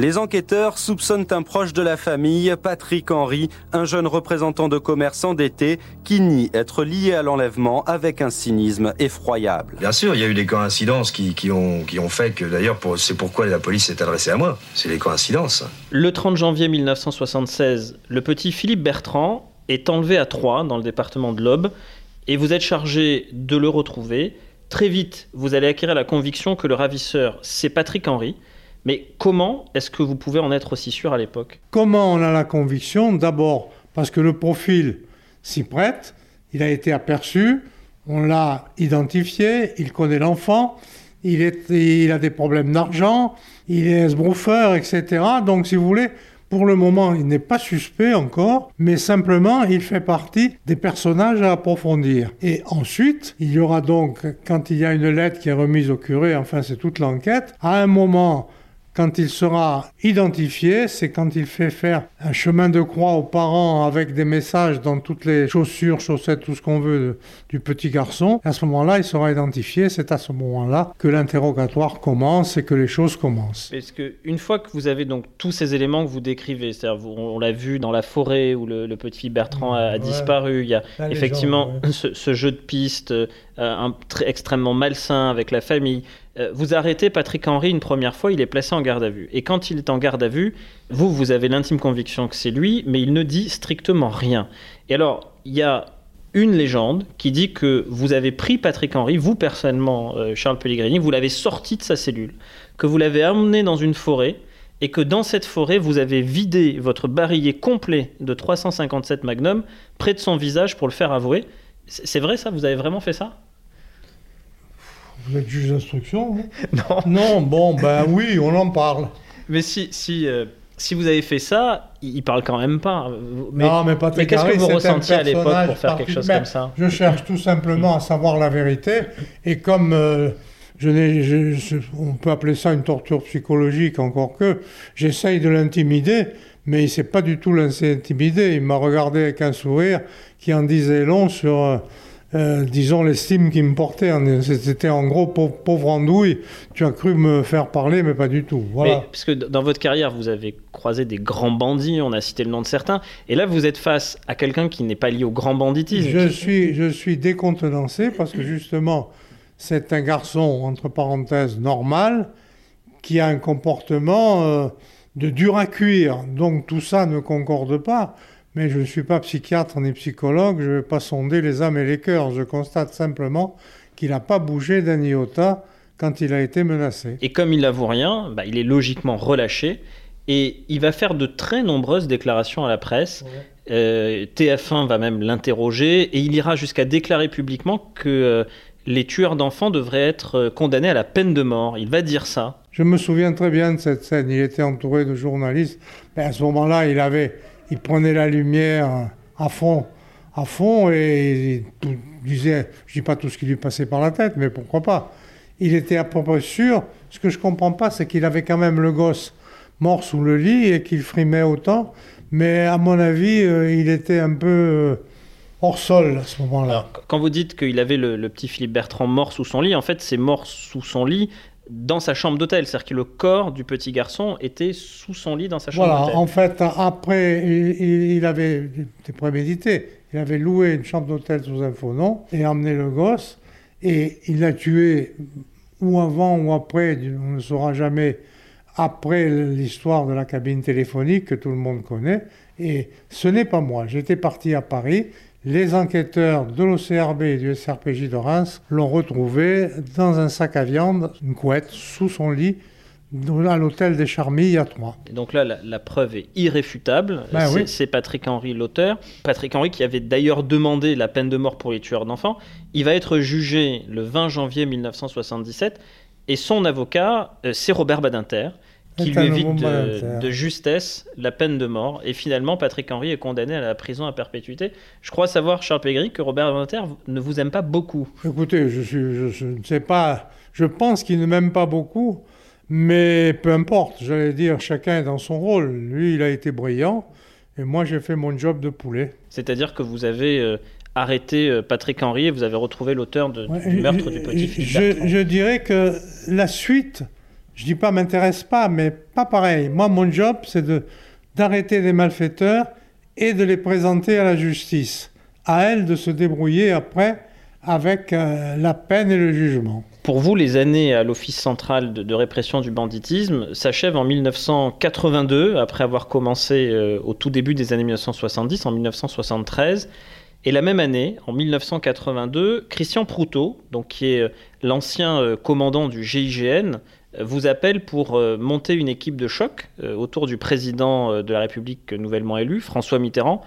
Les enquêteurs soupçonnent un proche de la famille, Patrick Henry, un jeune représentant de commerce endetté qui nie être lié à l'enlèvement avec un cynisme effroyable. Bien sûr, il y a eu des coïncidences qui, qui ont, qui ont fait que, d'ailleurs, pour- c'est pourquoi la police s'est adressée à moi. C'est les coïncidences. Le 30 janvier 1976, le petit Philippe Bertrand est enlevé à Troyes, dans le département de l'Aube, et vous êtes chargé de le retrouver. Très vite, vous allez acquérir la conviction que le ravisseur, c'est Patrick Henry. Mais comment est-ce que vous pouvez en être aussi sûr à l'époque? Comment on a la conviction? D'abord, parce que le profil s'y prête, il a été aperçu, on l'a identifié, il connaît l'enfant, il, a des problèmes d'argent, il est esbroufeur, etc. Donc, si vous voulez, pour le moment, il n'est pas suspect encore, mais simplement, il fait partie des personnages à approfondir. Et ensuite, il y aura donc, quand il y a une lettre qui est remise au curé, enfin, c'est toute l'enquête, à un moment, quand il sera identifié, c'est quand il fait faire un chemin de croix aux parents avec des messages dans toutes les chaussures, chaussettes, tout ce qu'on veut du petit garçon. À ce moment-là, il sera identifié. C'est à ce moment-là que l'interrogatoire commence et que les choses commencent. Parce que une fois que vous avez donc tous ces éléments que vous décrivez, c'est-à-dire on l'a vu dans la forêt où le, le petit Bertrand a, a Ouais. disparu, il y a effectivement ouais. ce, ce jeu de piste euh, un, très, extrêmement malsain avec la famille. Euh, vous arrêtez Patrick Henry une première fois, il est placé en garde à vue. Et quand il est en garde à vue, vous, vous avez l'intime conviction que c'est lui, mais il ne dit strictement rien. Et alors, il y a une légende qui dit que vous avez pris Patrick Henry, vous personnellement, euh, Charles Pellegrini, vous l'avez sorti de sa cellule, que vous l'avez amené dans une forêt, et que dans cette forêt, vous avez vidé votre barillet complet de 357 Magnum près de son visage pour le faire avouer. C'est c'est vrai ça? Vous avez vraiment fait ça? Vous êtes juge d'instruction Non. Non, bon, ben oui, on en parle. Mais si, si, euh, si vous avez fait ça, il parle quand même pas. Mais, non, mais Patrick qu'est-ce que vous ressentiez à l'époque pour faire quelque chose comme ça Je cherche tout simplement à savoir la vérité. Et comme euh, je n'ai, je- je- on peut appeler ça une torture psychologique, encore que, j'essaye de l'intimider, mais il ne s'est pas du tout laissé intimider. Il m'a regardé avec un sourire qui en disait long sur, euh, euh, disons, l'estime qu'il me portait. C'était en gros, pauvre, pauvre andouille, tu as cru me faire parler, mais pas du tout. Voilà. Mais, parce que dans votre carrière, vous avez croisé des grands bandits, on a cité le nom de certains, et là vous êtes face à quelqu'un qui n'est pas lié au grand banditisme. Je suis, je suis décontenancé parce que justement, c'est un garçon, entre parenthèses, normal, qui a un comportement, euh, de dur à cuire. Donc tout ça ne concorde pas. Mais je ne suis pas psychiatre ni psychologue, je ne vais pas sonder les âmes et les cœurs. Je constate simplement qu'il n'a pas bougé d'un iota quand il a été menacé. Et comme il n'avoue rien, bah, il est logiquement relâché et il va faire de très nombreuses déclarations à la presse. Euh, TF1 va même l'interroger et il ira jusqu'à déclarer publiquement que euh, les tueurs d'enfants devraient être euh, condamnés à la peine de mort. Il va dire ça. Je me souviens très bien de cette scène. Il était entouré de journalistes. Mais à ce moment-là, il avait, il prenait la lumière à fond, à fond, et il disait, je dis pas tout ce qui lui passait par la tête, mais pourquoi pas. Il était à peu près sûr. Ce que je comprends pas, c'est qu'il avait quand même le gosse mort sous le lit et qu'il frimait autant. Mais à mon avis, euh, il était un peu euh, hors sol à ce moment-là. Quand vous dites qu'il avait le, le, petit Philippe Bertrand mort sous son lit, en fait, c'est mort sous son lit dans sa chambre d'hôtel. C'est-à-dire que le corps du petit garçon était sous son lit dans sa chambre voilà, d'hôtel. en fait, après, il, il avait été prémédité. Il avait loué une chambre d'hôtel sous un faux nom et emmené le gosse. Et il l'a tué ou avant ou après, on ne saura jamais, après l'histoire de la cabine téléphonique que tout le monde connaît. Et ce n'est pas moi. J'étais parti à Paris. Les enquêteurs de l'OCRB et du SRPJ de Reims l'ont retrouvé dans un sac à viande, une couette, sous son lit, à l'hôtel des Charmilles à Troyes. Et donc là, la, la, preuve est irréfutable. Ben c'est, oui. c'est Patrick Henry, l'auteur. Patrick Henry qui avait d'ailleurs demandé la peine de mort pour les tueurs d'enfants. Il va être jugé le 20 janvier 1977 et son avocat, euh, c'est Robert Badinter qui lui évite de, de, justesse la peine de mort. Et finalement, Patrick Henry est condamné à la prison à perpétuité. Je crois savoir, Charles Pégry, que Robert Badinter ne vous aime pas beaucoup. Écoutez, je, suis, je, je ne sais pas. Je pense qu'il ne m'aime pas beaucoup. Mais peu importe, j'allais dire, chacun est dans son rôle. Lui, il a été brillant, et moi, j'ai fait mon job de poulet. C'est-à-dire que vous avez euh, arrêté euh, Patrick Henry et vous avez retrouvé l'auteur ouais, du meurtre du petit je, je, dirais que la suite, je dis pas m'intéresse pas, mais pas pareil. Moi, mon job, c'est de d'arrêter les malfaiteurs et de les présenter à la justice. À elle de se débrouiller après avec euh, la peine et le jugement. Pour vous, les années à l'Office central de, répression du banditisme s'achèvent en 1982, après avoir commencé euh, au tout début des années 1970, en 1973. Et la même année, en 1982, Christian Proutot, donc qui est l'ancien euh, commandant du GIGN, vous appelle pour euh, monter une équipe de choc euh, autour du président de la République nouvellement élu, François Mitterrand,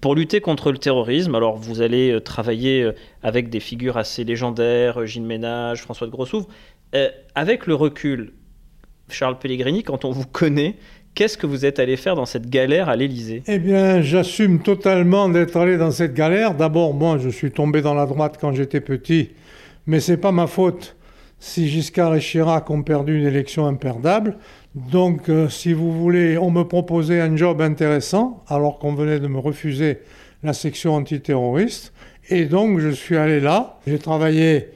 pour lutter contre le terrorisme. Alors vous allez euh, travailler avec des figures assez légendaires, Gilles Ménage, François de Grossouvre. Euh, avec le recul, Charles Pellegrini, quand on vous connaît, qu'est-ce que vous êtes allé faire dans cette galère à l'Élysée? Eh bien, j'assume totalement d'être allé dans cette galère. D'abord, moi, je suis tombé dans la droite quand j'étais petit, mais c'est pas ma faute si Giscard et Chirac ont perdu une élection imperdable. Donc, euh, si vous voulez, on me proposait un job intéressant, alors qu'on venait de me refuser la section antiterroriste. Et donc, je suis allé là. J'ai travaillé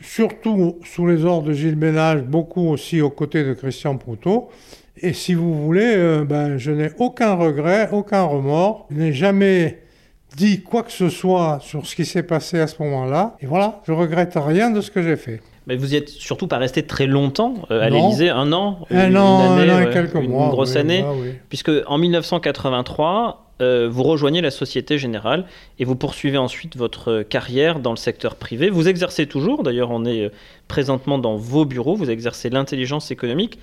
surtout sous les ordres de Gilles Ménage, beaucoup aussi aux côtés de Christian Proutot. Et si vous voulez, euh, ben, je n'ai aucun regret, aucun remords. Je n'ai jamais dit quoi que ce soit sur ce qui s'est passé à ce moment-là. Et voilà, je regrette rien de ce que j'ai fait. Mais vous y êtes surtout pas resté très longtemps euh, à l'Élysée, un an, un une, an, année, un an et quelques une mois, grosse oui, année, bah oui. puisque en 1983, euh, vous rejoignez la Société Générale et vous poursuivez ensuite votre carrière dans le secteur privé. Vous exercez toujours, d'ailleurs, on est présentement dans vos bureaux, vous exercez l'intelligence économique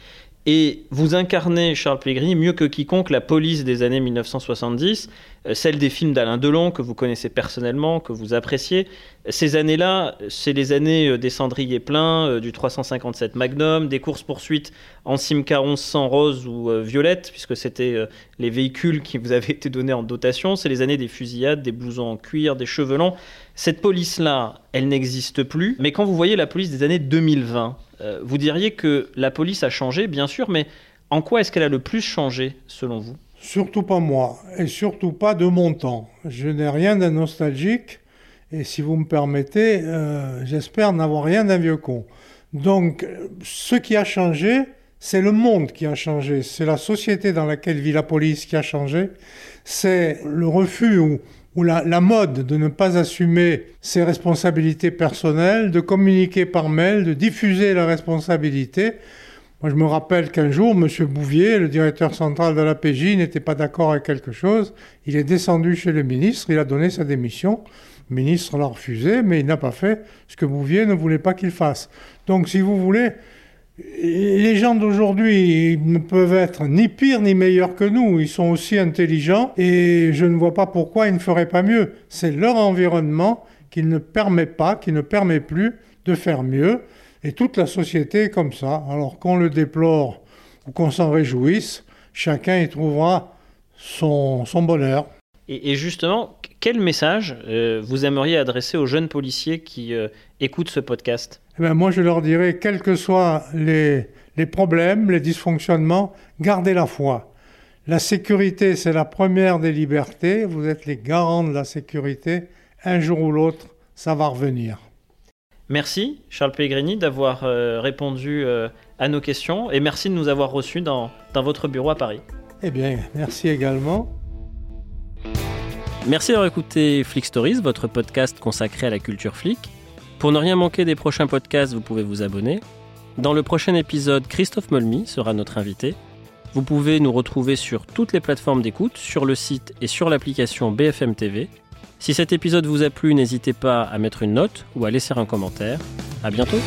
et vous incarnez, Charles Pellegrini, mieux que quiconque la police des années 1970, euh, celle des films d'Alain Delon que vous connaissez personnellement, que vous appréciez. Ces années-là, c'est les années euh, des cendriers pleins, euh, du 357 Magnum, des courses-poursuites en Simca 1100 rose ou violette, puisque c'était les véhicules qui vous avaient été donnés en dotation. C'est les années des fusillades, des blousons en cuir, des cheveux longs. Cette police-là, elle n'existe plus. Mais quand vous voyez la police des années 2020, euh, vous diriez que la police a changé, bien sûr, mais en quoi est-ce qu'elle a le plus changé, selon vous? Surtout pas moi, et surtout pas de mon temps. Je n'ai rien d'un nostalgique, et si vous me permettez, euh, j'espère n'avoir rien d'un vieux con. Donc, ce qui a changé, c'est le monde qui a changé, c'est la société dans laquelle vit la police qui a changé, c'est le refus ou, ou la, la, mode de ne pas assumer ses responsabilités personnelles, de communiquer par mail, de diffuser la responsabilité. Moi, je me rappelle qu'un jour, M. Bouvier, le directeur central de la PJ, n'était pas d'accord avec quelque chose. Il est descendu chez le ministre, il a donné sa démission. Le ministre l'a refusé, mais il n'a pas fait ce que Bouvier ne voulait pas qu'il fasse. Donc, si vous voulez, les gens d'aujourd'hui ne peuvent être ni pires ni meilleurs que nous. Ils sont aussi intelligents et je ne vois pas pourquoi ils ne feraient pas mieux. C'est leur environnement qui ne permet pas, qui ne permet plus de faire mieux. Et toute la société est comme ça. Alors qu'on le déplore ou qu'on s'en réjouisse, chacun y trouvera son, bonheur. Et, justement, quel message euh, vous aimeriez adresser aux jeunes policiers qui euh, écoutent ce podcast? Eh bien, Moi, je leur dirais, quels que soient les, les problèmes, les dysfonctionnements, gardez la foi. La sécurité, c'est la première des libertés. Vous êtes les garants de la sécurité. Un jour ou l'autre, ça va revenir. Merci, Charles Pellegrini, d'avoir euh, répondu à nos questions et merci de nous avoir reçus dans, dans votre bureau à Paris. Eh bien, merci également. Merci d'avoir écouté Flick Stories, votre podcast consacré à la culture flic. Pour ne rien manquer des prochains podcasts, vous pouvez vous abonner. Dans le prochain épisode, Christophe Molmy sera notre invité. Vous pouvez nous retrouver sur toutes les plateformes d'écoute, sur le site et sur l'application BFM TV. Si cet épisode vous a plu, n'hésitez pas à mettre une note ou à laisser un commentaire. À bientôt!